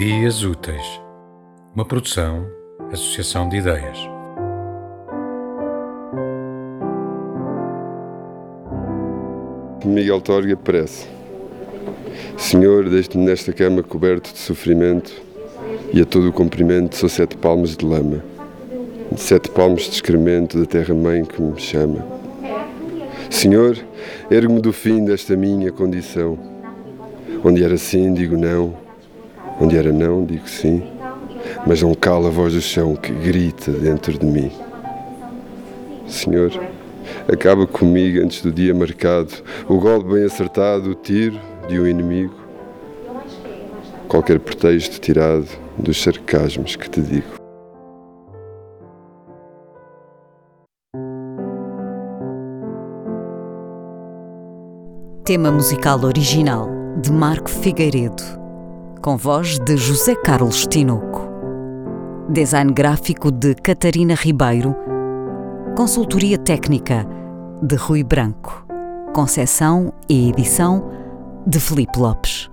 Ideias Úteis, uma produção, associação de ideias. Miguel Torga prece. Senhor, deixe-me nesta cama coberto de sofrimento e a todo o comprimento sou sete palmos de lama, sete palmos de excremento da terra-mãe que me chama. Senhor, ergue-me do fim desta minha condição. Onde era sim, digo não. Onde era não, digo sim. Mas não cala a voz do chão que grita dentro de mim. Senhor, acaba comigo antes do dia marcado, o golpe bem acertado, o tiro de um inimigo. Qualquer pretexto tirado dos sarcasmos que te digo. Tema musical original de Marco Figueiredo, com voz de José Carlos Tinoco. Design gráfico de Catarina Ribeiro. Consultoria técnica de Rui Branco. Concessão e edição de Felipe Lopes.